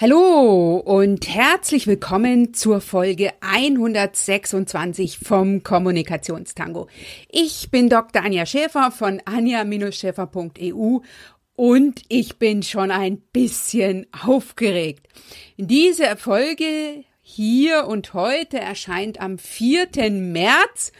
Hallo und herzlich willkommen zur Folge 126 vom Kommunikationstango. Ich bin Dr. Anja Schäfer von anja-schäfer.eu und ich bin schon ein bisschen aufgeregt. Diese Folge hier und heute erscheint am 4. März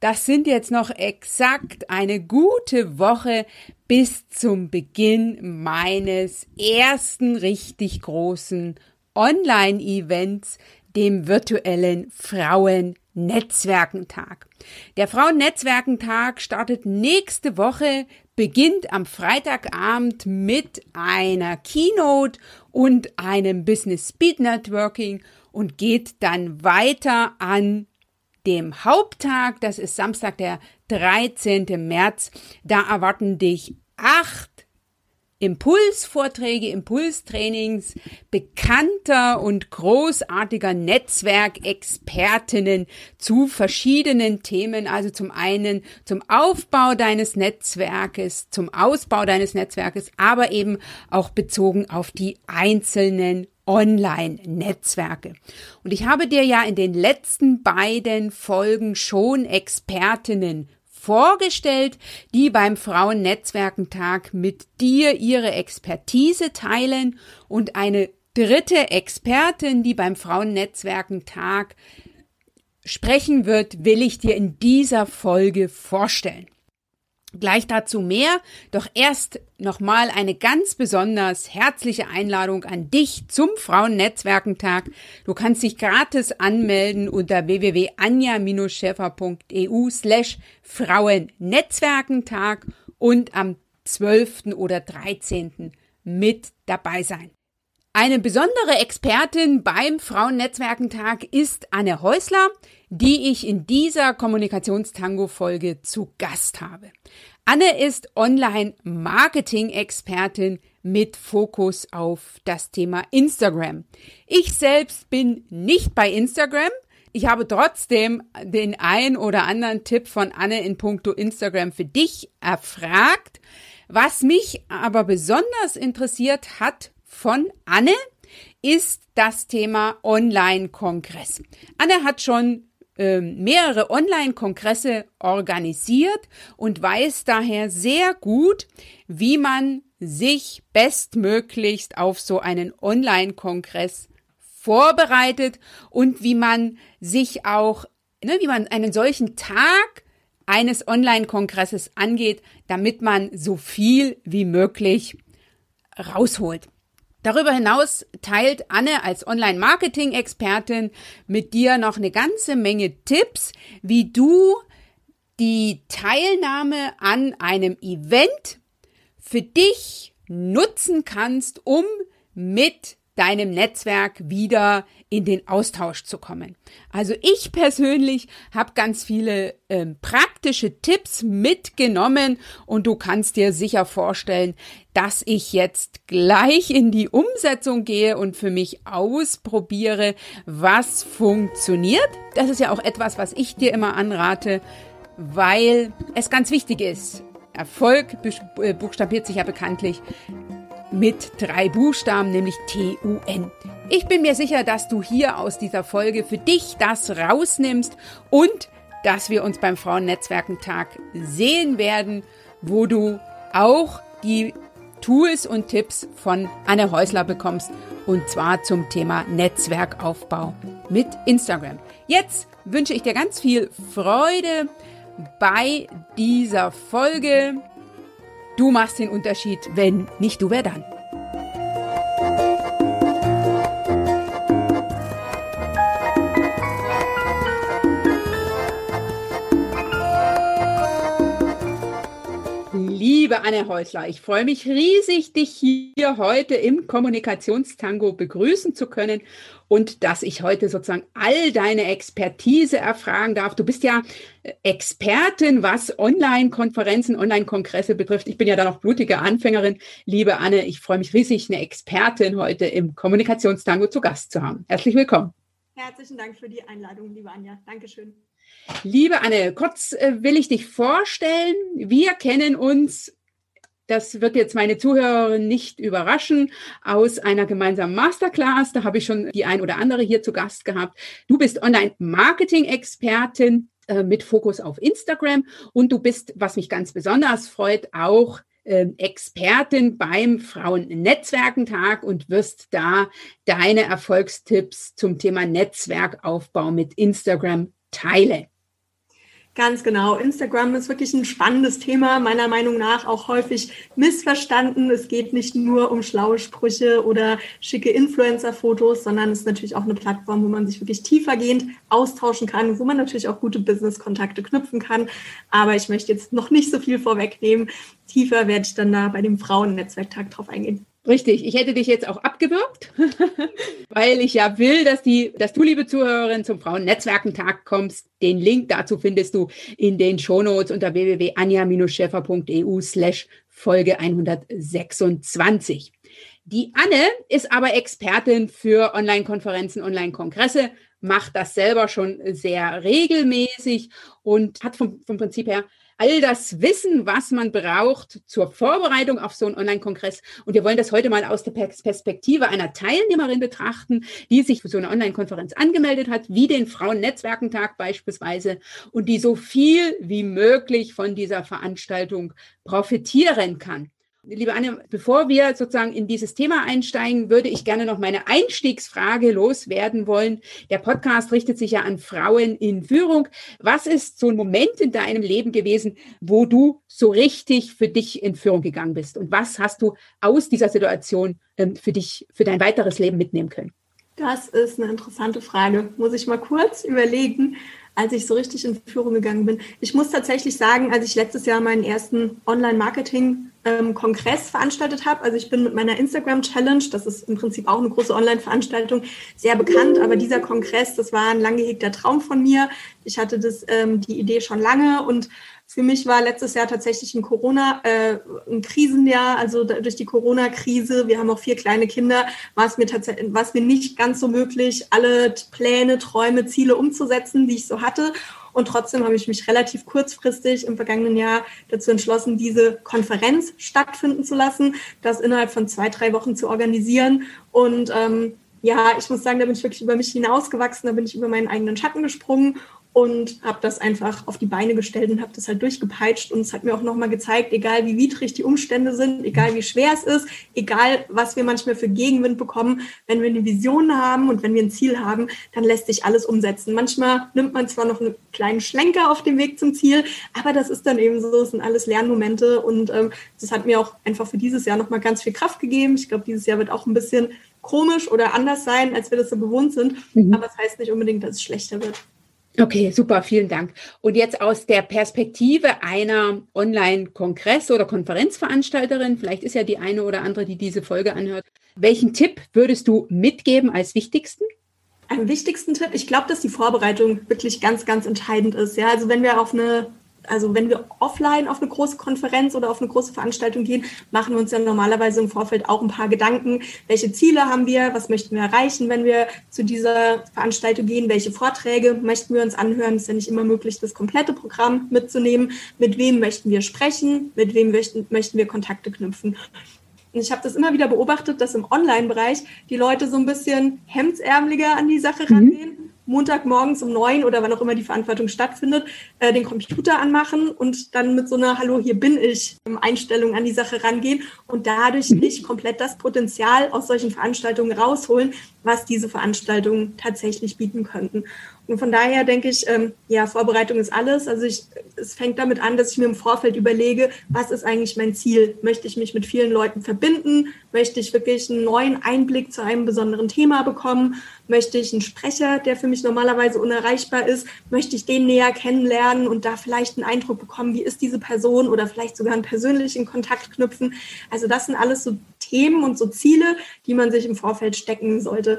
das sind jetzt noch exakt eine gute Woche bis zum Beginn meines ersten richtig großen Online-Events, dem virtuellen Frauen-Netzwerkentag. Der Frauen-Netzwerkentag startet nächste Woche, beginnt am Freitagabend mit einer Keynote und einem Business Speed Networking und geht dann weiter an dem Haupttag, das ist Samstag, der 13. März. Da erwarten dich acht Impulsvorträge, Impulstrainings bekannter und großartiger Netzwerkexpertinnen zu verschiedenen Themen, also zum einen zum Aufbau deines Netzwerkes, zum Ausbau deines Netzwerkes, aber eben auch bezogen auf die einzelnen Online-Netzwerke. Und ich habe dir ja in den letzten beiden Folgen schon Expertinnen vorgestellt, die beim Frauennetzwerkentag mit dir ihre Expertise teilen und eine dritte Expertin, die beim Frauennetzwerkentag sprechen wird, will ich dir in dieser Folge vorstellen. Gleich dazu mehr, doch erst nochmal eine ganz besonders herzliche Einladung an dich zum Frauennetzwerkentag. Du kannst dich gratis anmelden unter www.anja-schäfer.eu slash Frauennetzwerkentag und am 12. oder 13. mit dabei sein. Eine besondere Expertin beim Frauennetzwerkentag ist Anne Häusler die ich in dieser Kommunikationstango-Folge zu Gast habe. Anne ist Online-Marketing-Expertin mit Fokus auf das Thema Instagram. Ich selbst bin nicht bei Instagram. Ich habe trotzdem den ein oder anderen Tipp von Anne in puncto Instagram für dich erfragt. Was mich aber besonders interessiert hat von Anne, ist das Thema Online-Kongress. Anne hat schon ähm, mehrere Online-Kongresse organisiert und weiß daher sehr gut, wie man sich bestmöglichst auf so einen Online-Kongress vorbereitet und wie man sich auch, ne, wie man einen solchen Tag eines Online-Kongresses angeht, damit man so viel wie möglich rausholt. Darüber hinaus teilt Anne als Online-Marketing-Expertin mit dir noch eine ganze Menge Tipps, wie du die Teilnahme an einem Event für dich nutzen kannst, um mit deinem Netzwerk wieder in den Austausch zu kommen. Also ich persönlich habe ganz viele ähm, praktische Tipps mitgenommen und du kannst dir sicher vorstellen, dass ich jetzt gleich in die Umsetzung gehe und für mich ausprobiere, was funktioniert. Das ist ja auch etwas, was ich dir immer anrate, weil es ganz wichtig ist. Erfolg äh, buchstabiert sich ja bekanntlich mit drei Buchstaben, nämlich T-U-N. Ich bin mir sicher, dass du hier aus dieser Folge für dich das rausnimmst und dass wir uns beim Frauennetzwerkentag sehen werden, wo du auch die Tools und Tipps von Anne Häusler bekommst und zwar zum Thema Netzwerkaufbau mit Instagram. Jetzt wünsche ich dir ganz viel Freude bei dieser Folge. Du machst den Unterschied, wenn nicht du, wer dann? Liebe Anne Häusler, ich freue mich riesig, dich hier heute im Kommunikationstango begrüßen zu können und dass ich heute sozusagen all deine Expertise erfragen darf. Du bist ja äh, Expertin, was Online-Konferenzen, Online-Kongresse betrifft. Ich bin ja da noch blutige Anfängerin. Liebe Anne, ich freue mich riesig, eine Expertin heute im Kommunikationstango zu Gast zu haben. Herzlich willkommen. Herzlichen Dank für die Einladung, liebe Anja. Dankeschön. Liebe Anne, kurz äh, will ich dich vorstellen. Wir kennen uns das wird jetzt meine Zuhörerin nicht überraschen, aus einer gemeinsamen Masterclass. Da habe ich schon die ein oder andere hier zu Gast gehabt. Du bist Online-Marketing-Expertin äh, mit Fokus auf Instagram und du bist, was mich ganz besonders freut, auch äh, Expertin beim Frauennetzwerkentag und wirst da deine Erfolgstipps zum Thema Netzwerkaufbau mit Instagram teilen. Ganz genau. Instagram ist wirklich ein spannendes Thema, meiner Meinung nach auch häufig missverstanden. Es geht nicht nur um schlaue Sprüche oder schicke Influencer-Fotos, sondern es ist natürlich auch eine Plattform, wo man sich wirklich tiefergehend austauschen kann, wo man natürlich auch gute Business-Kontakte knüpfen kann. Aber ich möchte jetzt noch nicht so viel vorwegnehmen. Tiefer werde ich dann da bei dem Frauennetzwerktag drauf eingehen. Richtig, ich hätte dich jetzt auch abgewürgt, weil ich ja will, dass, die, dass du, liebe Zuhörerin, zum Frauennetzwerkentag kommst. Den Link dazu findest du in den Shownotes unter www.anja-schäfer.eu slash Folge 126. Die Anne ist aber Expertin für Online-Konferenzen, Online-Kongresse, macht das selber schon sehr regelmäßig und hat vom, vom Prinzip her all das Wissen, was man braucht zur Vorbereitung auf so einen Online-Kongress. Und wir wollen das heute mal aus der Perspektive einer Teilnehmerin betrachten, die sich für so eine Online-Konferenz angemeldet hat, wie den Frauennetzwerkentag beispielsweise, und die so viel wie möglich von dieser Veranstaltung profitieren kann. Liebe Anne, bevor wir sozusagen in dieses Thema einsteigen, würde ich gerne noch meine Einstiegsfrage loswerden wollen. Der Podcast richtet sich ja an Frauen in Führung. Was ist so ein Moment in deinem Leben gewesen, wo du so richtig für dich in Führung gegangen bist? Und was hast du aus dieser Situation ähm, für dich, für dein weiteres Leben mitnehmen können? Das ist eine interessante Frage. Muss ich mal kurz überlegen als ich so richtig in Führung gegangen bin. Ich muss tatsächlich sagen, als ich letztes Jahr meinen ersten Online-Marketing-Kongress veranstaltet habe, also ich bin mit meiner Instagram-Challenge, das ist im Prinzip auch eine große Online-Veranstaltung, sehr bekannt, aber dieser Kongress, das war ein lang gehegter Traum von mir. Ich hatte das, ähm, die Idee schon lange und für mich war letztes Jahr tatsächlich ein Corona, äh, ein Krisenjahr, also durch die Corona-Krise. Wir haben auch vier kleine Kinder. War es mir tatsächlich, war es mir nicht ganz so möglich, alle Pläne, Träume, Ziele umzusetzen, die ich so hatte. Und trotzdem habe ich mich relativ kurzfristig im vergangenen Jahr dazu entschlossen, diese Konferenz stattfinden zu lassen, das innerhalb von zwei, drei Wochen zu organisieren. Und ähm, ja, ich muss sagen, da bin ich wirklich über mich hinausgewachsen, da bin ich über meinen eigenen Schatten gesprungen und habe das einfach auf die Beine gestellt und habe das halt durchgepeitscht und es hat mir auch nochmal gezeigt, egal wie widrig die Umstände sind, egal wie schwer es ist, egal was wir manchmal für Gegenwind bekommen, wenn wir eine Vision haben und wenn wir ein Ziel haben, dann lässt sich alles umsetzen. Manchmal nimmt man zwar noch einen kleinen Schlenker auf dem Weg zum Ziel, aber das ist dann eben so, es sind alles Lernmomente und ähm, das hat mir auch einfach für dieses Jahr nochmal ganz viel Kraft gegeben. Ich glaube, dieses Jahr wird auch ein bisschen komisch oder anders sein, als wir das so gewohnt sind, mhm. aber es das heißt nicht unbedingt, dass es schlechter wird. Okay, super, vielen Dank. Und jetzt aus der Perspektive einer Online-Kongress- oder Konferenzveranstalterin, vielleicht ist ja die eine oder andere, die diese Folge anhört, welchen Tipp würdest du mitgeben als wichtigsten? Am wichtigsten Tipp, ich glaube, dass die Vorbereitung wirklich ganz, ganz entscheidend ist. Ja, also wenn wir auf eine also wenn wir offline auf eine große Konferenz oder auf eine große Veranstaltung gehen, machen wir uns ja normalerweise im Vorfeld auch ein paar Gedanken. Welche Ziele haben wir? Was möchten wir erreichen, wenn wir zu dieser Veranstaltung gehen? Welche Vorträge möchten wir uns anhören? Es ist ja nicht immer möglich, das komplette Programm mitzunehmen. Mit wem möchten wir sprechen? Mit wem möchten, möchten wir Kontakte knüpfen? Und ich habe das immer wieder beobachtet, dass im Online-Bereich die Leute so ein bisschen hemdsärmeliger an die Sache mhm. Montagmorgens um neun oder wann auch immer die Verantwortung stattfindet, äh, den Computer anmachen und dann mit so einer Hallo, hier bin ich Einstellung an die Sache rangehen und dadurch mhm. nicht komplett das Potenzial aus solchen Veranstaltungen rausholen, was diese Veranstaltungen tatsächlich bieten könnten. Und von daher denke ich, ähm, ja, Vorbereitung ist alles. Also ich, es fängt damit an, dass ich mir im Vorfeld überlege, was ist eigentlich mein Ziel? Möchte ich mich mit vielen Leuten verbinden? Möchte ich wirklich einen neuen Einblick zu einem besonderen Thema bekommen? Möchte ich einen Sprecher, der für mich normalerweise unerreichbar ist? Möchte ich den näher kennenlernen und da vielleicht einen Eindruck bekommen, wie ist diese Person oder vielleicht sogar einen persönlichen Kontakt knüpfen? Also das sind alles so Themen und so Ziele, die man sich im Vorfeld stecken sollte.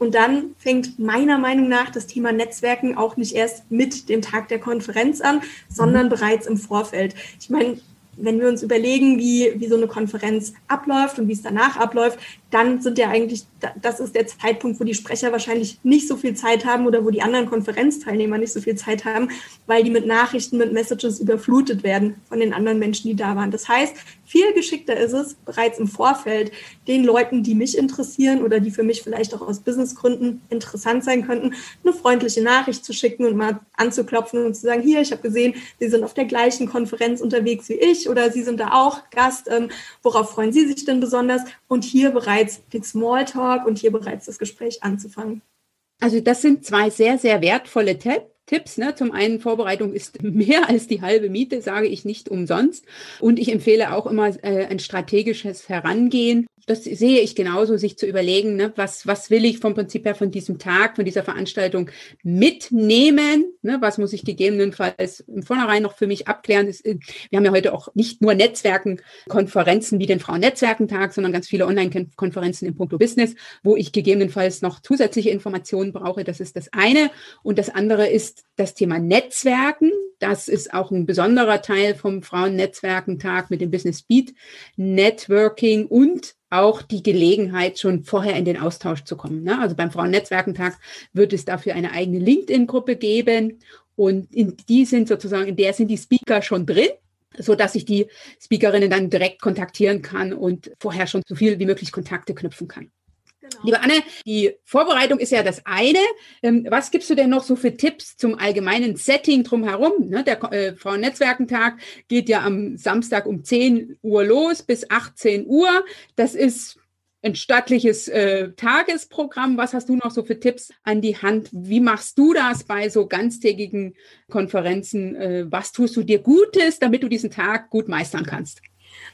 Und dann fängt meiner Meinung nach das Thema Netzwerken auch nicht erst mit dem Tag der Konferenz an, sondern mhm. bereits im Vorfeld. Ich meine, wenn wir uns überlegen, wie, wie so eine Konferenz abläuft und wie es danach abläuft, dann sind ja eigentlich das ist der Zeitpunkt, wo die Sprecher wahrscheinlich nicht so viel Zeit haben oder wo die anderen Konferenzteilnehmer nicht so viel Zeit haben, weil die mit Nachrichten, mit Messages überflutet werden von den anderen Menschen, die da waren. Das heißt, viel geschickter ist es, bereits im Vorfeld den Leuten, die mich interessieren oder die für mich vielleicht auch aus Businessgründen interessant sein könnten, eine freundliche Nachricht zu schicken und mal anzuklopfen und zu sagen, hier, ich habe gesehen, Sie sind auf der gleichen Konferenz unterwegs wie ich oder Sie sind da auch Gast. Ähm, worauf freuen Sie sich denn besonders? Und hier bereits den Smalltalk und hier bereits das Gespräch anzufangen. Also das sind zwei sehr, sehr wertvolle Tipps. Tipps. Ne? Zum einen, Vorbereitung ist mehr als die halbe Miete, sage ich nicht umsonst. Und ich empfehle auch immer äh, ein strategisches Herangehen das sehe ich genauso, sich zu überlegen, ne, was, was will ich vom Prinzip her von diesem Tag, von dieser Veranstaltung mitnehmen, ne, was muss ich gegebenenfalls im Vornherein noch für mich abklären. Äh, wir haben ja heute auch nicht nur Netzwerken, Konferenzen wie den Frauen-Netzwerkentag, sondern ganz viele Online-Konferenzen im Punkto Business, wo ich gegebenenfalls noch zusätzliche Informationen brauche. Das ist das eine. Und das andere ist das Thema Netzwerken. Das ist auch ein besonderer Teil vom Frauen-Netzwerkentag mit dem Business Beat Networking und auch die Gelegenheit, schon vorher in den Austausch zu kommen. Ne? Also beim Frauennetzwerkentag wird es dafür eine eigene LinkedIn-Gruppe geben und in die sind sozusagen, in der sind die Speaker schon drin so dass ich die Speakerinnen dann direkt kontaktieren kann und vorher schon so viel wie möglich Kontakte knüpfen kann. Genau. Liebe Anne, die Vorbereitung ist ja das eine. Ähm, was gibst du denn noch so für Tipps zum allgemeinen Setting drumherum? Ne, der äh, Frauennetzwerkentag geht ja am Samstag um 10 Uhr los bis 18 Uhr. Das ist ein stattliches äh, Tagesprogramm. Was hast du noch so für Tipps an die Hand? Wie machst du das bei so ganztägigen Konferenzen? Äh, was tust du dir Gutes, damit du diesen Tag gut meistern kannst?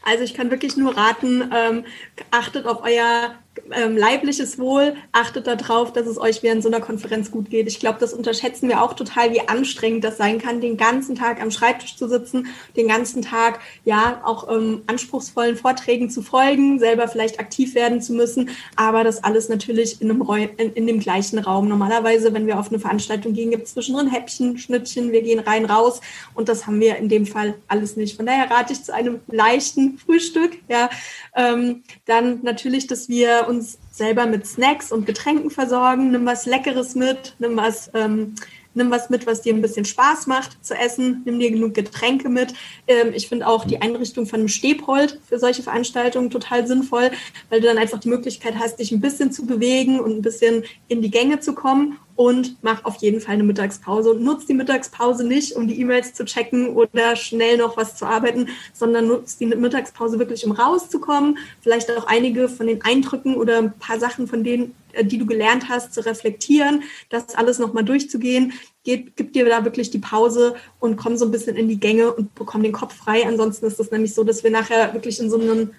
Also ich kann wirklich nur raten, ähm, achtet auf euer ähm, leibliches Wohl, achtet darauf, dass es euch während so einer Konferenz gut geht. Ich glaube, das unterschätzen wir auch total, wie anstrengend das sein kann, den ganzen Tag am Schreibtisch zu sitzen, den ganzen Tag ja auch ähm, anspruchsvollen Vorträgen zu folgen, selber vielleicht aktiv werden zu müssen, aber das alles natürlich in, einem Räu in, in dem gleichen Raum. Normalerweise, wenn wir auf eine Veranstaltung gehen, gibt es zwischendrin Häppchen, Schnittchen, wir gehen rein, raus und das haben wir in dem Fall alles nicht. Von daher rate ich zu einem leichten Frühstück, ja, ähm, dann natürlich, dass wir uns selber mit Snacks und Getränken versorgen. Nimm was Leckeres mit, nimm was, ähm, nimm was mit, was dir ein bisschen Spaß macht zu essen. Nimm dir genug Getränke mit. Ähm, ich finde auch die Einrichtung von einem Stehpult für solche Veranstaltungen total sinnvoll, weil du dann einfach die Möglichkeit hast, dich ein bisschen zu bewegen und ein bisschen in die Gänge zu kommen und mach auf jeden Fall eine Mittagspause und nutz die Mittagspause nicht, um die E-Mails zu checken oder schnell noch was zu arbeiten, sondern nutz die Mittagspause wirklich, um rauszukommen, vielleicht auch einige von den Eindrücken oder ein paar Sachen von denen, äh, die du gelernt hast, zu reflektieren, das alles nochmal durchzugehen. Geht, gib dir da wirklich die Pause und komm so ein bisschen in die Gänge und bekomm den Kopf frei. Ansonsten ist es nämlich so, dass wir nachher wirklich in so einem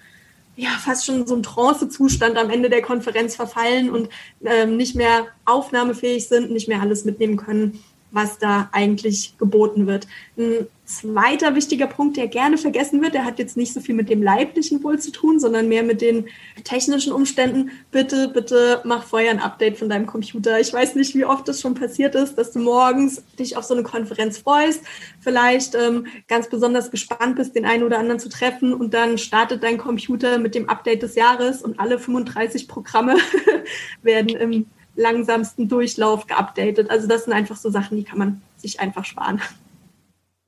ja, fast schon so ein Trance-Zustand am Ende der Konferenz verfallen und ähm, nicht mehr aufnahmefähig sind, nicht mehr alles mitnehmen können, was da eigentlich geboten wird. Ein zweiter wichtiger Punkt, der gerne vergessen wird, der hat jetzt nicht so viel mit dem leiblichen Wohl zu tun, sondern mehr mit den technischen Umständen. Bitte, bitte mach vorher ein Update von deinem Computer. Ich weiß nicht, wie oft das schon passiert ist, dass du morgens dich auf so eine Konferenz freust, vielleicht ähm, ganz besonders gespannt bist, den einen oder anderen zu treffen und dann startet dein Computer mit dem Update des Jahres und alle 35 Programme werden im langsamsten Durchlauf geupdatet. Also das sind einfach so Sachen, die kann man sich einfach sparen.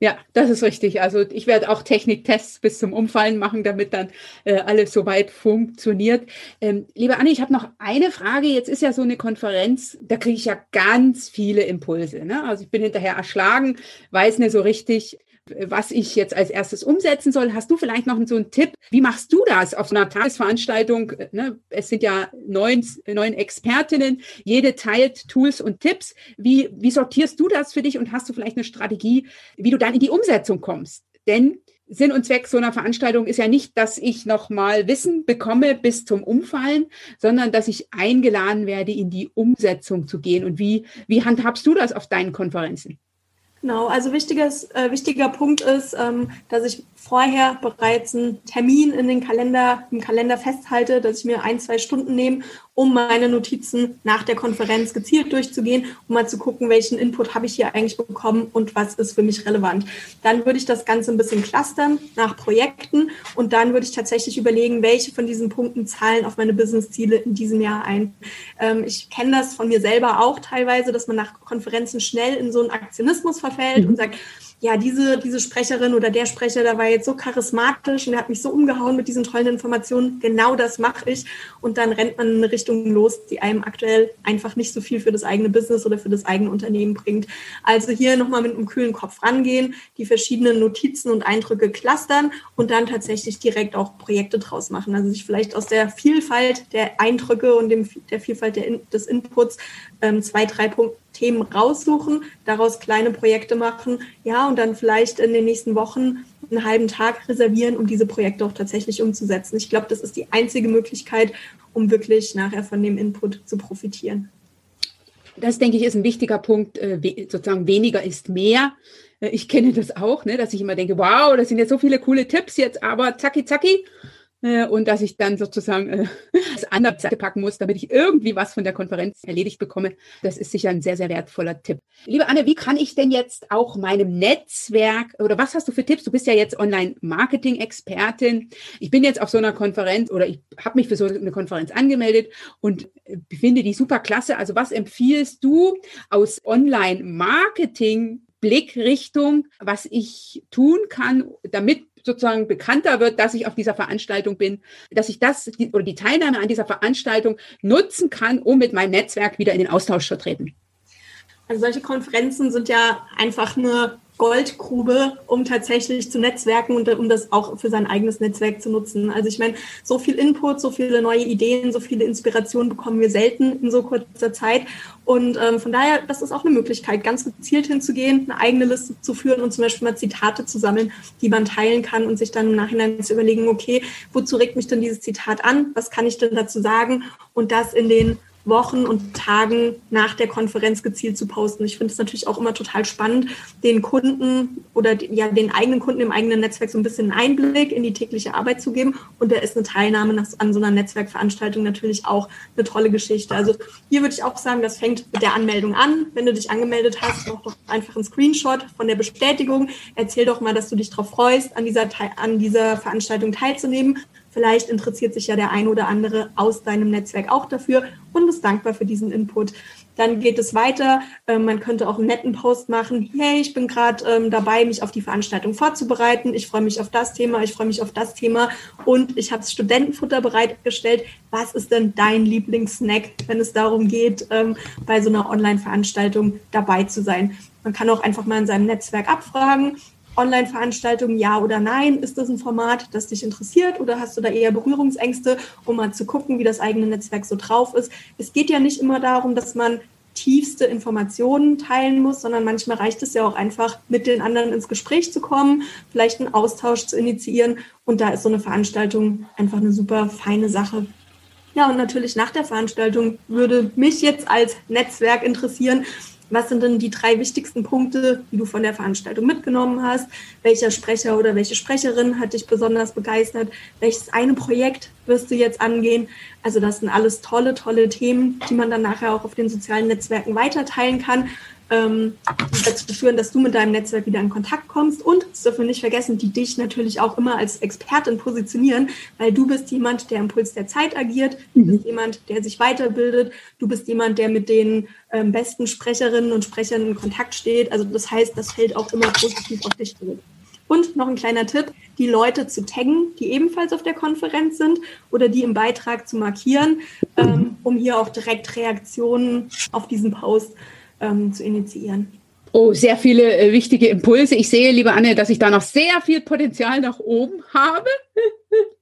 Ja, das ist richtig. Also ich werde auch Techniktests bis zum Umfallen machen, damit dann äh, alles soweit funktioniert. Ähm, liebe Anne, ich habe noch eine Frage. Jetzt ist ja so eine Konferenz, da kriege ich ja ganz viele Impulse. Ne? Also ich bin hinterher erschlagen, weiß nicht so richtig, was ich jetzt als erstes umsetzen soll. Hast du vielleicht noch so einen Tipp? Wie machst du das auf einer Tagesveranstaltung? Ne? Es sind ja neun, neun Expertinnen, jede teilt Tools und Tipps. Wie, wie sortierst du das für dich und hast du vielleicht eine Strategie, wie du dann in die Umsetzung kommst? Denn Sinn und Zweck so einer Veranstaltung ist ja nicht, dass ich nochmal Wissen bekomme bis zum Umfallen, sondern dass ich eingeladen werde, in die Umsetzung zu gehen. Und wie, wie handhabst du das auf deinen Konferenzen? Genau, also wichtiges, äh, wichtiger Punkt ist, ähm, dass ich vorher bereits einen Termin in den Kalender, im Kalender festhalte, dass ich mir ein, zwei Stunden nehme, um meine Notizen nach der Konferenz gezielt durchzugehen, um mal zu gucken, welchen Input habe ich hier eigentlich bekommen und was ist für mich relevant. Dann würde ich das Ganze ein bisschen clustern nach Projekten und dann würde ich tatsächlich überlegen, welche von diesen Punkten zahlen auf meine Business-Ziele in diesem Jahr ein. Ähm, ich kenne das von mir selber auch teilweise, dass man nach Konferenzen schnell in so einen Aktionismus verfällt mhm. und sagt, ja, diese, diese Sprecherin oder der Sprecher, der war jetzt so charismatisch und der hat mich so umgehauen mit diesen tollen Informationen. Genau das mache ich. Und dann rennt man in eine Richtung los, die einem aktuell einfach nicht so viel für das eigene Business oder für das eigene Unternehmen bringt. Also hier nochmal mit einem kühlen Kopf rangehen, die verschiedenen Notizen und Eindrücke clustern und dann tatsächlich direkt auch Projekte draus machen. Also sich vielleicht aus der Vielfalt der Eindrücke und dem, der Vielfalt der, des Inputs ähm, zwei, drei Punkte Themen raussuchen, daraus kleine Projekte machen, ja, und dann vielleicht in den nächsten Wochen einen halben Tag reservieren, um diese Projekte auch tatsächlich umzusetzen. Ich glaube, das ist die einzige Möglichkeit, um wirklich nachher von dem Input zu profitieren. Das, denke ich, ist ein wichtiger Punkt, äh, sozusagen weniger ist mehr. Äh, ich kenne das auch, ne, dass ich immer denke, wow, das sind jetzt so viele coole Tipps jetzt, aber zacki, zacki, und dass ich dann sozusagen äh, das andere Seite packen muss, damit ich irgendwie was von der Konferenz erledigt bekomme. Das ist sicher ein sehr, sehr wertvoller Tipp. Liebe Anne, wie kann ich denn jetzt auch meinem Netzwerk oder was hast du für Tipps? Du bist ja jetzt Online-Marketing-Expertin. Ich bin jetzt auf so einer Konferenz oder ich habe mich für so eine Konferenz angemeldet und finde die super klasse. Also was empfiehlst du aus Online-Marketing Blickrichtung, was ich tun kann, damit sozusagen bekannter wird, dass ich auf dieser Veranstaltung bin, dass ich das die, oder die Teilnahme an dieser Veranstaltung nutzen kann, um mit meinem Netzwerk wieder in den Austausch zu treten. Also solche Konferenzen sind ja einfach eine Goldgrube, um tatsächlich zu netzwerken und um das auch für sein eigenes Netzwerk zu nutzen. Also ich meine, so viel Input, so viele neue Ideen, so viele Inspirationen bekommen wir selten in so kurzer Zeit. Und ähm, von daher, das ist auch eine Möglichkeit, ganz gezielt hinzugehen, eine eigene Liste zu führen und zum Beispiel mal Zitate zu sammeln, die man teilen kann und sich dann im Nachhinein zu überlegen, okay, wozu regt mich denn dieses Zitat an? Was kann ich denn dazu sagen? Und das in den Wochen und Tagen nach der Konferenz gezielt zu posten. Ich finde es natürlich auch immer total spannend, den Kunden oder ja den eigenen Kunden im eigenen Netzwerk so ein bisschen Einblick in die tägliche Arbeit zu geben. Und da ist eine Teilnahme an so einer Netzwerkveranstaltung natürlich auch eine tolle Geschichte. Also hier würde ich auch sagen, das fängt mit der Anmeldung an. Wenn du dich angemeldet hast, mach doch einfach einen Screenshot von der Bestätigung. Erzähl doch mal, dass du dich darauf freust, an dieser, an dieser Veranstaltung teilzunehmen. Vielleicht interessiert sich ja der ein oder andere aus deinem Netzwerk auch dafür und ist dankbar für diesen Input. Dann geht es weiter. Ähm, man könnte auch einen netten Post machen. Hey, ich bin gerade ähm, dabei, mich auf die Veranstaltung vorzubereiten. Ich freue mich auf das Thema, ich freue mich auf das Thema und ich habe Studentenfutter bereitgestellt. Was ist denn dein Lieblingssnack, wenn es darum geht, ähm, bei so einer Online-Veranstaltung dabei zu sein? Man kann auch einfach mal in seinem Netzwerk abfragen, Online-Veranstaltungen, ja oder nein? Ist das ein Format, das dich interessiert oder hast du da eher Berührungsängste, um mal zu gucken, wie das eigene Netzwerk so drauf ist? Es geht ja nicht immer darum, dass man tiefste Informationen teilen muss, sondern manchmal reicht es ja auch einfach, mit den anderen ins Gespräch zu kommen, vielleicht einen Austausch zu initiieren. Und da ist so eine Veranstaltung einfach eine super feine Sache. Ja, und natürlich nach der Veranstaltung würde mich jetzt als Netzwerk interessieren, was sind denn die drei wichtigsten Punkte, die du von der Veranstaltung mitgenommen hast? Welcher Sprecher oder welche Sprecherin hat dich besonders begeistert? Welches eine Projekt wirst du jetzt angehen? Also das sind alles tolle, tolle Themen, die man dann nachher auch auf den sozialen Netzwerken weiterteilen kann ähm, dazu führen, dass du mit deinem Netzwerk wieder in Kontakt kommst und das dürfen wir nicht vergessen, die dich natürlich auch immer als Expertin positionieren, weil du bist jemand, der im Puls der Zeit agiert, du bist mhm. jemand, der sich weiterbildet, du bist jemand, der mit den ähm, besten Sprecherinnen und Sprechern in Kontakt steht. Also das heißt, das fällt auch immer positiv auf dich zurück. Und noch ein kleiner Tipp, die Leute zu taggen, die ebenfalls auf der Konferenz sind oder die im Beitrag zu markieren, ähm, um hier auch direkt Reaktionen auf diesen Post ähm, zu initiieren. Oh, sehr viele äh, wichtige Impulse. Ich sehe, liebe Anne, dass ich da noch sehr viel Potenzial nach oben habe.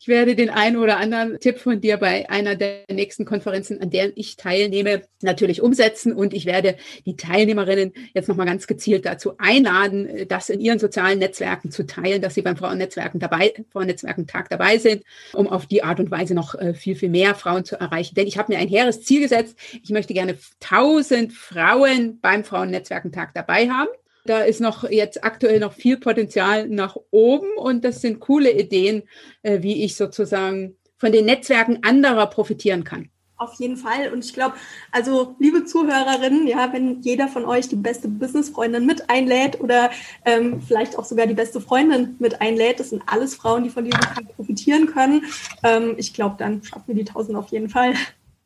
Ich werde den einen oder anderen Tipp von dir bei einer der nächsten Konferenzen, an deren ich teilnehme, natürlich umsetzen. Und ich werde die Teilnehmerinnen jetzt nochmal ganz gezielt dazu einladen, das in ihren sozialen Netzwerken zu teilen, dass sie beim Frauennetzwerken dabei, Frauennetzwerkentag dabei sind, um auf die Art und Weise noch äh, viel, viel mehr Frauen zu erreichen. Denn ich habe mir ein hehres Ziel gesetzt. Ich möchte gerne 1000 Frauen beim Frauennetzwerkentag dabei haben. Da ist noch jetzt aktuell noch viel Potenzial nach oben und das sind coole Ideen, äh, wie ich sozusagen von den Netzwerken anderer profitieren kann. Auf jeden Fall. Und ich glaube, also liebe Zuhörerinnen, ja, wenn jeder von euch die beste Businessfreundin mit einlädt oder ähm, vielleicht auch sogar die beste Freundin mit einlädt, das sind alles Frauen, die von diesem Tag profitieren können. Ähm, ich glaube, dann schaffen wir die 1000 auf jeden Fall.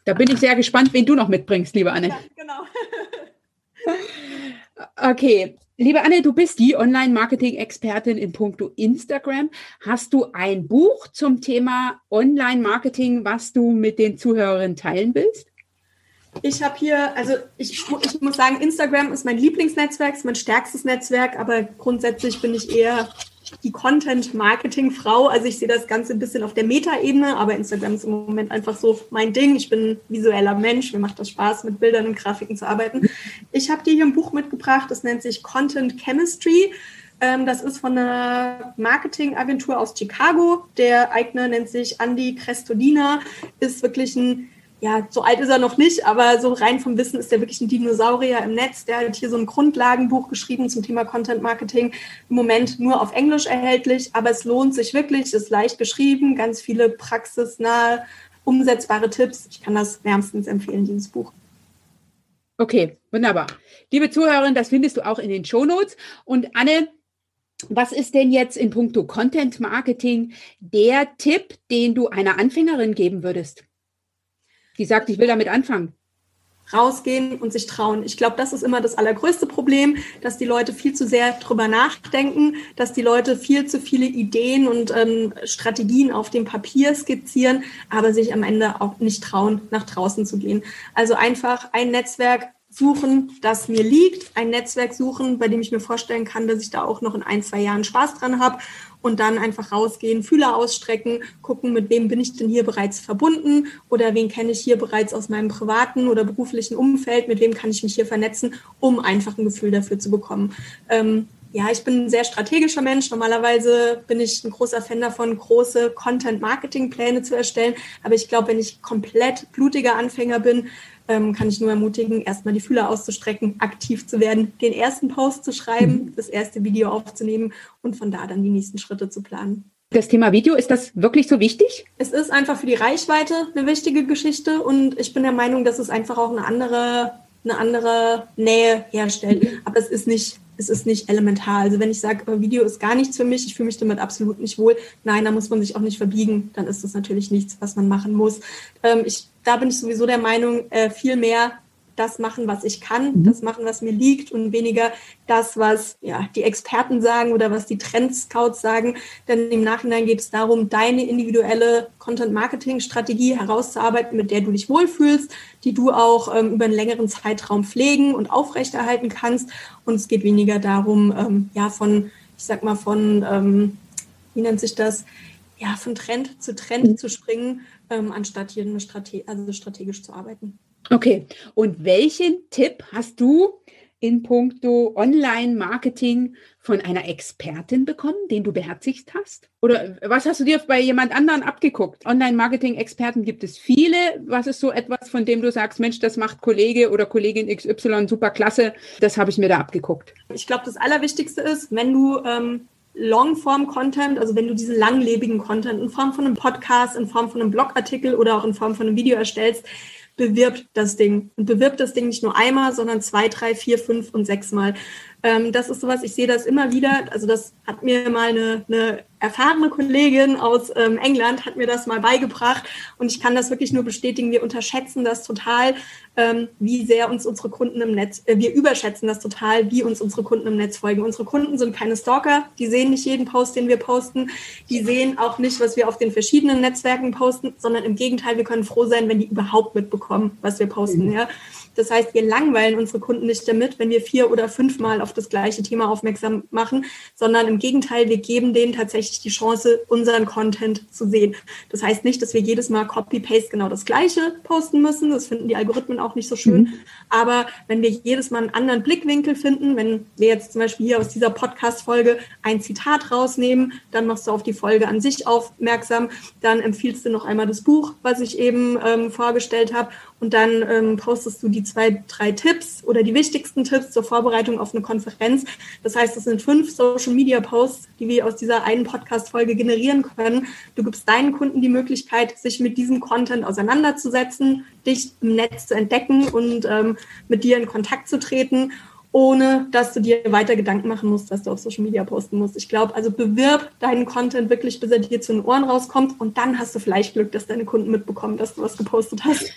Da bin ich sehr gespannt, wen du noch mitbringst, liebe Anne. Ja, genau. okay, Liebe Anne, du bist die Online-Marketing-Expertin in puncto Instagram. Hast du ein Buch zum Thema Online-Marketing, was du mit den Zuhörerinnen teilen willst? Ich habe hier, also ich, ich muss sagen, Instagram ist mein Lieblingsnetzwerk, ist mein stärkstes Netzwerk, aber grundsätzlich bin ich eher die Content-Marketing-Frau. Also ich sehe das Ganze ein bisschen auf der Meta-Ebene, aber Instagram ist im Moment einfach so mein Ding. Ich bin visueller Mensch, mir macht das Spaß, mit Bildern und Grafiken zu arbeiten. Ich habe dir hier ein Buch mitgebracht, das nennt sich Content Chemistry. Ähm, das ist von einer Marketingagentur aus Chicago. Der Eigner nennt sich Andy Crestodina, ist wirklich ein ja, so alt ist er noch nicht, aber so rein vom Wissen ist er wirklich ein Dinosaurier im Netz. Der hat hier so ein Grundlagenbuch geschrieben zum Thema Content Marketing. Im Moment nur auf Englisch erhältlich, aber es lohnt sich wirklich, ist leicht geschrieben, ganz viele praxisnahe, umsetzbare Tipps. Ich kann das wärmstens empfehlen, dieses Buch. Okay, wunderbar. Liebe Zuhörerin, das findest du auch in den Shownotes. Und Anne, was ist denn jetzt in puncto Content Marketing der Tipp, den du einer Anfängerin geben würdest? Die sagt, ich will damit anfangen? rausgehen und sich trauen. Ich glaube, das ist immer das allergrößte Problem, dass die Leute viel zu sehr drüber nachdenken, dass die Leute viel zu viele Ideen und ähm, Strategien auf dem Papier skizzieren, aber sich am Ende auch nicht trauen, nach draußen zu gehen. Also einfach ein Netzwerk suchen, das mir liegt, ein Netzwerk suchen, bei dem ich mir vorstellen kann, dass ich da auch noch in ein, zwei Jahren Spaß dran habe und dann einfach rausgehen, Fühler ausstrecken, gucken, mit wem bin ich denn hier bereits verbunden oder wen kenne ich hier bereits aus meinem privaten oder beruflichen Umfeld, mit wem kann ich mich hier vernetzen, um einfach ein Gefühl dafür zu bekommen. Ähm, ja, ich bin ein sehr strategischer Mensch. Normalerweise bin ich ein großer Fan davon, große Content-Marketing-Pläne zu erstellen. Aber ich glaube, wenn ich komplett blutiger Anfänger bin, ähm, kann ich nur ermutigen, erstmal die Fühler auszustrecken, aktiv zu werden, den ersten Post zu schreiben, mhm. das erste Video aufzunehmen und von da dann die nächsten Schritte zu planen. Das Thema Video, ist das wirklich so wichtig? Es ist einfach für die Reichweite eine wichtige Geschichte und ich bin der Meinung, dass es einfach auch eine andere, eine andere Nähe herstellt. Aber es ist nicht es ist nicht elementar. Also wenn ich sage, Video ist gar nichts für mich, ich fühle mich damit absolut nicht wohl, nein, da muss man sich auch nicht verbiegen, dann ist das natürlich nichts, was man machen muss. Ähm, ich, da bin ich sowieso der Meinung, äh, viel mehr das machen, was ich kann, mhm. das machen, was mir liegt und weniger das, was ja, die Experten sagen oder was die Trendscouts sagen. Denn im Nachhinein geht es darum, deine individuelle Content-Marketing-Strategie herauszuarbeiten, mit der du dich wohlfühlst, die du auch ähm, über einen längeren Zeitraum pflegen und aufrechterhalten kannst. Und es geht weniger darum, ähm, ja, von, ich sag mal, von, ähm, wie nennt sich das? Ja, von Trend zu Trend mhm. zu springen, ähm, anstatt hier eine Strate also strategisch zu arbeiten. Okay, und welchen Tipp hast du in puncto Online-Marketing von einer Expertin bekommen, den du beherzigt hast? Oder was hast du dir bei jemand anderen abgeguckt? Online-Marketing-Experten gibt es viele. Was ist so etwas, von dem du sagst, Mensch, das macht Kollege oder Kollegin XY super klasse, das habe ich mir da abgeguckt? Ich glaube, das Allerwichtigste ist, wenn du ähm, Longform-Content, also wenn du diesen langlebigen Content in Form von einem Podcast, in Form von einem Blogartikel oder auch in Form von einem Video erstellst, bewirbt das Ding. Und bewirbt das Ding nicht nur einmal, sondern zwei, drei, vier, fünf und sechs Mal. Ähm, das ist sowas, ich sehe das immer wieder. Also das hat mir mal eine, eine erfahrene Kollegin aus ähm, England, hat mir das mal beigebracht. Und ich kann das wirklich nur bestätigen. Wir unterschätzen das total, ähm, wie sehr uns unsere Kunden im Netz, äh, wir überschätzen das total, wie uns unsere Kunden im Netz folgen. Unsere Kunden sind keine Stalker, die sehen nicht jeden Post, den wir posten. Die sehen auch nicht, was wir auf den verschiedenen Netzwerken posten, sondern im Gegenteil, wir können froh sein, wenn die überhaupt mitbekommen, was wir posten. Mhm. Ja. Das heißt, wir langweilen unsere Kunden nicht damit, wenn wir vier oder fünfmal auf das gleiche Thema aufmerksam machen, sondern im Gegenteil, wir geben denen tatsächlich die Chance, unseren Content zu sehen. Das heißt nicht, dass wir jedes Mal Copy-Paste genau das gleiche posten müssen. Das finden die Algorithmen auch nicht so schön. Mhm. Aber wenn wir jedes Mal einen anderen Blickwinkel finden, wenn wir jetzt zum Beispiel hier aus dieser Podcast-Folge ein Zitat rausnehmen, dann machst du auf die Folge an sich aufmerksam, dann empfiehlst du noch einmal das Buch, was ich eben ähm, vorgestellt habe und dann ähm, postest du die zwei, drei Tipps oder die wichtigsten Tipps zur Vorbereitung auf eine Konferenz. Das heißt, es sind fünf Social Media Posts, die wir aus dieser einen Podcast-Folge generieren können. Du gibst deinen Kunden die Möglichkeit, sich mit diesem Content auseinanderzusetzen, dich im Netz zu entdecken und ähm, mit dir in Kontakt zu treten ohne dass du dir weiter Gedanken machen musst, dass du auf Social Media posten musst. Ich glaube, also bewirb deinen Content wirklich, bis er dir zu den Ohren rauskommt und dann hast du vielleicht Glück, dass deine Kunden mitbekommen, dass du was gepostet hast.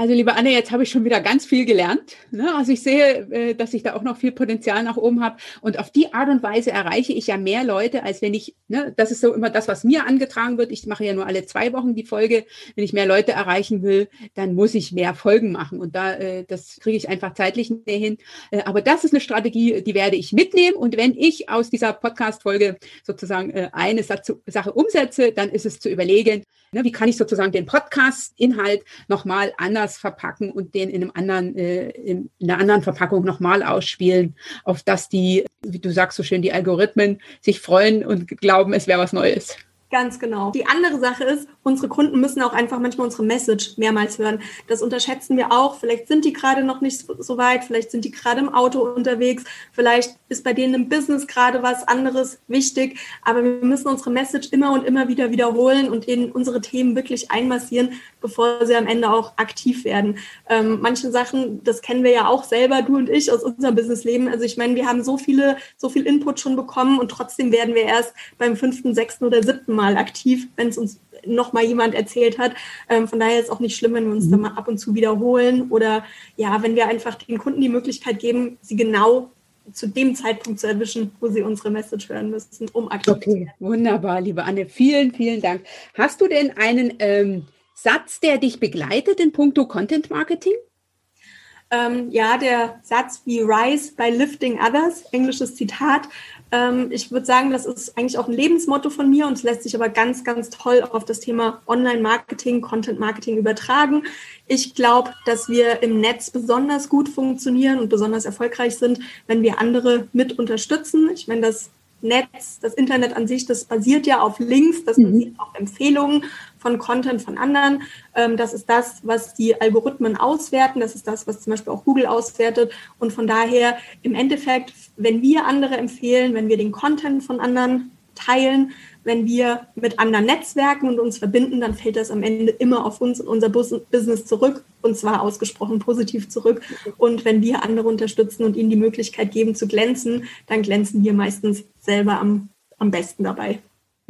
Also liebe Anne, jetzt habe ich schon wieder ganz viel gelernt. Ne? Also ich sehe, äh, dass ich da auch noch viel Potenzial nach oben habe. Und auf die Art und Weise erreiche ich ja mehr Leute, als wenn ich, ne, das ist so immer das, was mir angetragen wird. Ich mache ja nur alle zwei Wochen die Folge. Wenn ich mehr Leute erreichen will, dann muss ich mehr Folgen machen. Und da, äh, das kriege ich einfach zeitlich nicht hin. Äh, aber das ist eine Strategie, die werde ich mitnehmen. Und wenn ich aus dieser Podcast-Folge sozusagen eine Sache umsetze, dann ist es zu überlegen, ne, wie kann ich sozusagen den Podcast-Inhalt nochmal anders anders verpacken und den in einem anderen, äh, in einer anderen Verpackung nochmal ausspielen, auf dass die, wie du sagst so schön, die Algorithmen sich freuen und glauben, es wäre was Neues. Ganz genau. Die andere Sache ist, unsere Kunden müssen auch einfach manchmal unsere Message mehrmals hören. Das unterschätzen wir auch. Vielleicht sind die gerade noch nicht so weit, vielleicht sind die gerade im Auto unterwegs, vielleicht ist bei denen im Business gerade was anderes wichtig, aber wir müssen unsere Message immer und immer wieder wiederholen und in unsere Themen wirklich einmassieren, bevor sie am Ende auch aktiv werden. Ähm, manche Sachen, das kennen wir ja auch selber, du und ich aus unserem Businessleben. Also ich meine, wir haben so viele, so viel Input schon bekommen und trotzdem werden wir erst beim fünften, sechsten oder siebten Mal aktiv, wenn es uns noch mal jemand erzählt hat. Ähm, von daher ist es auch nicht schlimm, wenn wir uns mhm. da mal ab und zu wiederholen oder ja, wenn wir einfach den Kunden die Möglichkeit geben, sie genau zu dem Zeitpunkt zu erwischen, wo sie unsere Message hören müssen, um aktiv okay, zu werden. Wunderbar, liebe Anne. Vielen, vielen Dank. Hast du denn einen ähm, Satz, der dich begleitet in puncto Content Marketing? Ähm, ja, der Satz wie Rise by Lifting Others, englisches Zitat. Ähm, ich würde sagen, das ist eigentlich auch ein Lebensmotto von mir und es lässt sich aber ganz, ganz toll auf das Thema Online-Marketing, Content-Marketing übertragen. Ich glaube, dass wir im Netz besonders gut funktionieren und besonders erfolgreich sind, wenn wir andere mit unterstützen. Ich meine, das Netz, das Internet an sich, das basiert ja auf Links, das mhm. basiert auf Empfehlungen von Content von anderen. Ähm, das ist das, was die Algorithmen auswerten. Das ist das, was zum Beispiel auch Google auswertet. Und von daher im Endeffekt, wenn wir andere empfehlen, wenn wir den Content von anderen teilen, wenn wir mit anderen Netzwerken und uns verbinden, dann fällt das am Ende immer auf uns und unser Business zurück und zwar ausgesprochen positiv zurück. Und wenn wir andere unterstützen und ihnen die Möglichkeit geben zu glänzen, dann glänzen wir meistens selber am, am besten dabei.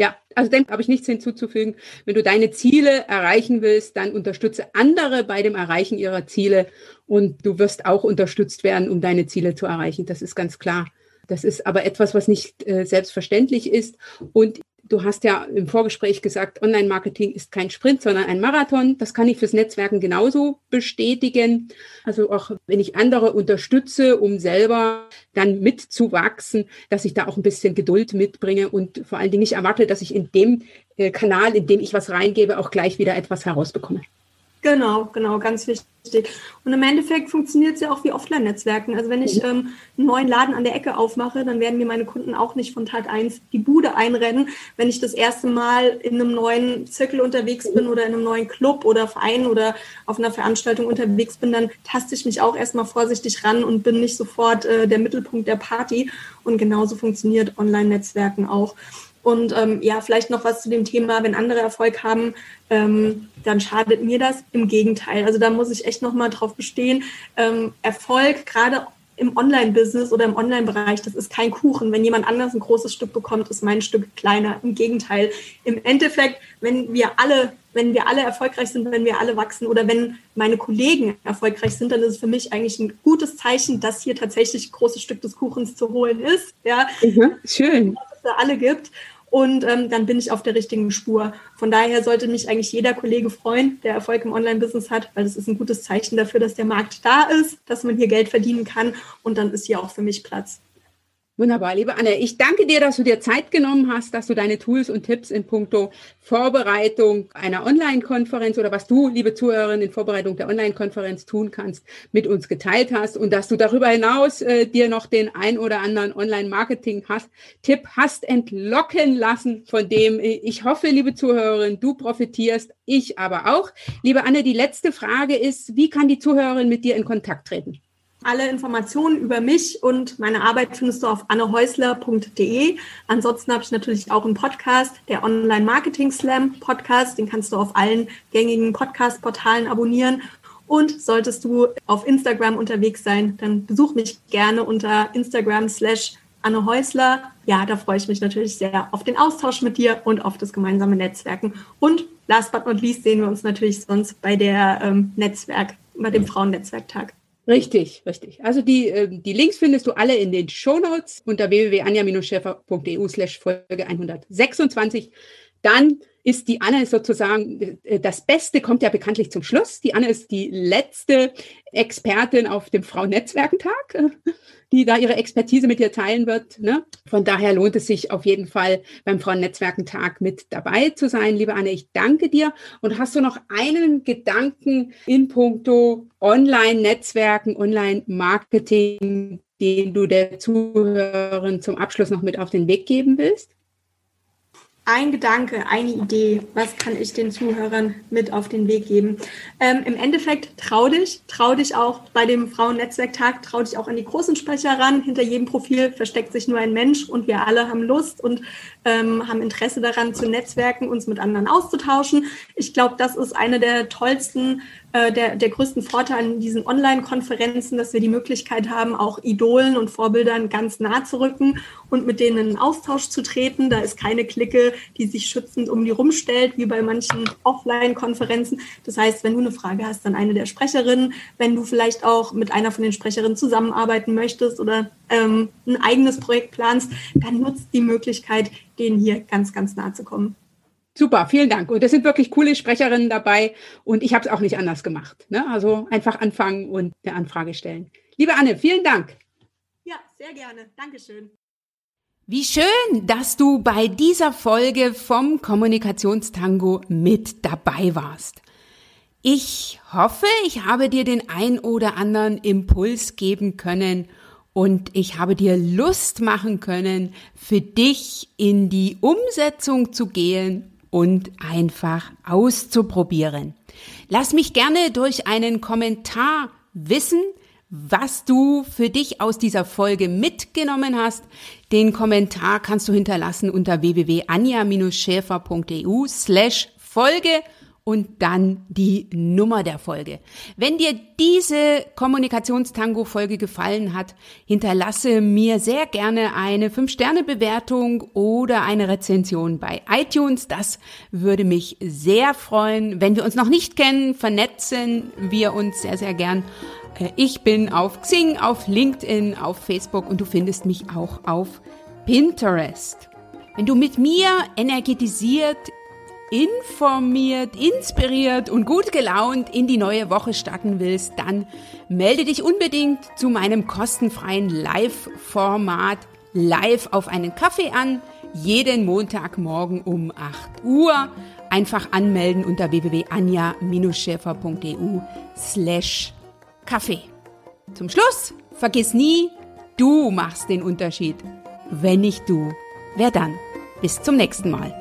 Ja, also dem habe ich nichts hinzuzufügen. Wenn du deine Ziele erreichen willst, dann unterstütze andere bei dem Erreichen ihrer Ziele und du wirst auch unterstützt werden, um deine Ziele zu erreichen. Das ist ganz klar. Das ist aber etwas, was nicht äh, selbstverständlich ist. Und Du hast ja im Vorgespräch gesagt, Online-Marketing ist kein Sprint, sondern ein Marathon. Das kann ich fürs Netzwerken genauso bestätigen. Also auch wenn ich andere unterstütze, um selber dann mitzuwachsen, dass ich da auch ein bisschen Geduld mitbringe und vor allen Dingen nicht erwarte, dass ich in dem äh, Kanal, in dem ich was reingebe, auch gleich wieder etwas herausbekomme. Genau, genau, ganz wichtig. Und im Endeffekt funktioniert es ja auch wie Offline-Netzwerken. Also wenn ich ähm, einen neuen Laden an der Ecke aufmache, dann werden mir meine Kunden auch nicht von Tag eins die Bude einrennen. Wenn ich das erste Mal in einem neuen Zirkel unterwegs bin oder in einem neuen Club oder Verein oder auf einer Veranstaltung unterwegs bin, dann taste ich mich auch erstmal vorsichtig ran und bin nicht sofort äh, der Mittelpunkt der Party. Und genauso funktioniert Online-Netzwerken auch. Und ähm, ja, vielleicht noch was zu dem Thema, wenn andere Erfolg haben, ähm, dann schadet mir das. Im Gegenteil. Also da muss ich echt nochmal drauf bestehen. Ähm, Erfolg, gerade im Online-Business oder im Online-Bereich, das ist kein Kuchen. Wenn jemand anders ein großes Stück bekommt, ist mein Stück kleiner. Im Gegenteil. Im Endeffekt, wenn wir alle, wenn wir alle erfolgreich sind, wenn wir alle wachsen oder wenn meine Kollegen erfolgreich sind, dann ist es für mich eigentlich ein gutes Zeichen, dass hier tatsächlich ein großes Stück des Kuchens zu holen ist. Ja, mhm, schön. Dass es da alle gibt und ähm, dann bin ich auf der richtigen Spur. Von daher sollte mich eigentlich jeder Kollege freuen, der Erfolg im Online-Business hat, weil das ist ein gutes Zeichen dafür, dass der Markt da ist, dass man hier Geld verdienen kann und dann ist hier auch für mich Platz. Wunderbar, liebe Anne. Ich danke dir, dass du dir Zeit genommen hast, dass du deine Tools und Tipps in puncto Vorbereitung einer Online-Konferenz oder was du, liebe Zuhörerin, in Vorbereitung der Online-Konferenz tun kannst, mit uns geteilt hast und dass du darüber hinaus äh, dir noch den ein oder anderen Online-Marketing-Tipp hast entlocken lassen, von dem ich hoffe, liebe Zuhörerin, du profitierst, ich aber auch. Liebe Anne, die letzte Frage ist, wie kann die Zuhörerin mit dir in Kontakt treten? Alle Informationen über mich und meine Arbeit findest du auf annehäusler.de. Ansonsten habe ich natürlich auch einen Podcast, der Online Marketing Slam Podcast. Den kannst du auf allen gängigen Podcast-Portalen abonnieren. Und solltest du auf Instagram unterwegs sein, dann besuch mich gerne unter Instagram slash Anne Häusler. Ja, da freue ich mich natürlich sehr auf den Austausch mit dir und auf das gemeinsame Netzwerken. Und last but not least sehen wir uns natürlich sonst bei der ähm, Netzwerk, bei dem Frauennetzwerktag. Richtig, richtig. Also die, ähm, die Links findest du alle in den Shownotes unter www.anja-schäfer.eu slash Folge 126. Dann ist die Anne sozusagen, äh, das Beste kommt ja bekanntlich zum Schluss. Die Anne ist die letzte Expertin auf dem Frauennetzwerkentag, äh, die da ihre Expertise mit dir teilen wird. Ne? Von daher lohnt es sich auf jeden Fall beim Frauennetzwerkentag mit dabei zu sein. Liebe Anne, ich danke dir. Und hast du noch einen Gedanken in puncto Online-Netzwerken, Online-Marketing, den du der Zuhörerin zum Abschluss noch mit auf den Weg geben willst? Ein Gedanke, eine Idee, was kann ich den Zuhörern mit auf den Weg geben? Ähm, Im Endeffekt trau dich, trau dich auch bei dem Frauennetzwerktag, trau dich auch an die großen Sprecher ran. Hinter jedem Profil versteckt sich nur ein Mensch und wir alle haben Lust und ähm, haben Interesse daran zu netzwerken, uns mit anderen auszutauschen. Ich glaube, das ist eine der tollsten äh, der, der größten Vorteil in diesen Online-Konferenzen, dass wir die Möglichkeit haben, auch Idolen und Vorbildern ganz nah zu rücken und mit denen in Austausch zu treten. Da ist keine Clique, die sich schützend um die rumstellt, wie bei manchen Offline-Konferenzen. Das heißt, wenn du eine Frage hast, dann eine der Sprecherinnen. Wenn du vielleicht auch mit einer von den Sprecherinnen zusammenarbeiten möchtest oder ähm, ein eigenes Projekt planst, dann nutzt die Möglichkeit, denen hier ganz, ganz nah zu kommen. Super, vielen Dank. Und es sind wirklich coole Sprecherinnen dabei und ich habe es auch nicht anders gemacht. Ne? Also einfach anfangen und eine Anfrage stellen. Liebe Anne, vielen Dank. Ja, sehr gerne. Dankeschön. Wie schön, dass du bei dieser Folge vom Kommunikationstango mit dabei warst. Ich hoffe, ich habe dir den ein oder anderen Impuls geben können und ich habe dir Lust machen können, für dich in die Umsetzung zu gehen und einfach auszuprobieren. Lass mich gerne durch einen Kommentar wissen, was du für dich aus dieser Folge mitgenommen hast. Den Kommentar kannst du hinterlassen unter www.anja-schäfer.eu slash Folge und dann die Nummer der Folge. Wenn dir diese Kommunikationstango-Folge gefallen hat, hinterlasse mir sehr gerne eine 5-Sterne-Bewertung oder eine Rezension bei iTunes. Das würde mich sehr freuen. Wenn wir uns noch nicht kennen, vernetzen wir uns sehr, sehr gern. Äh, ich bin auf Xing, auf LinkedIn, auf Facebook und du findest mich auch auf Pinterest. Wenn du mit mir energetisiert informiert, inspiriert und gut gelaunt in die neue Woche starten willst, dann melde dich unbedingt zu meinem kostenfreien Live-Format live auf einen Kaffee an, jeden Montagmorgen um 8 Uhr. Einfach anmelden unter www.anja-schäfer.eu slash Kaffee. Zum Schluss, vergiss nie, du machst den Unterschied. Wenn nicht du, wer dann? Bis zum nächsten Mal.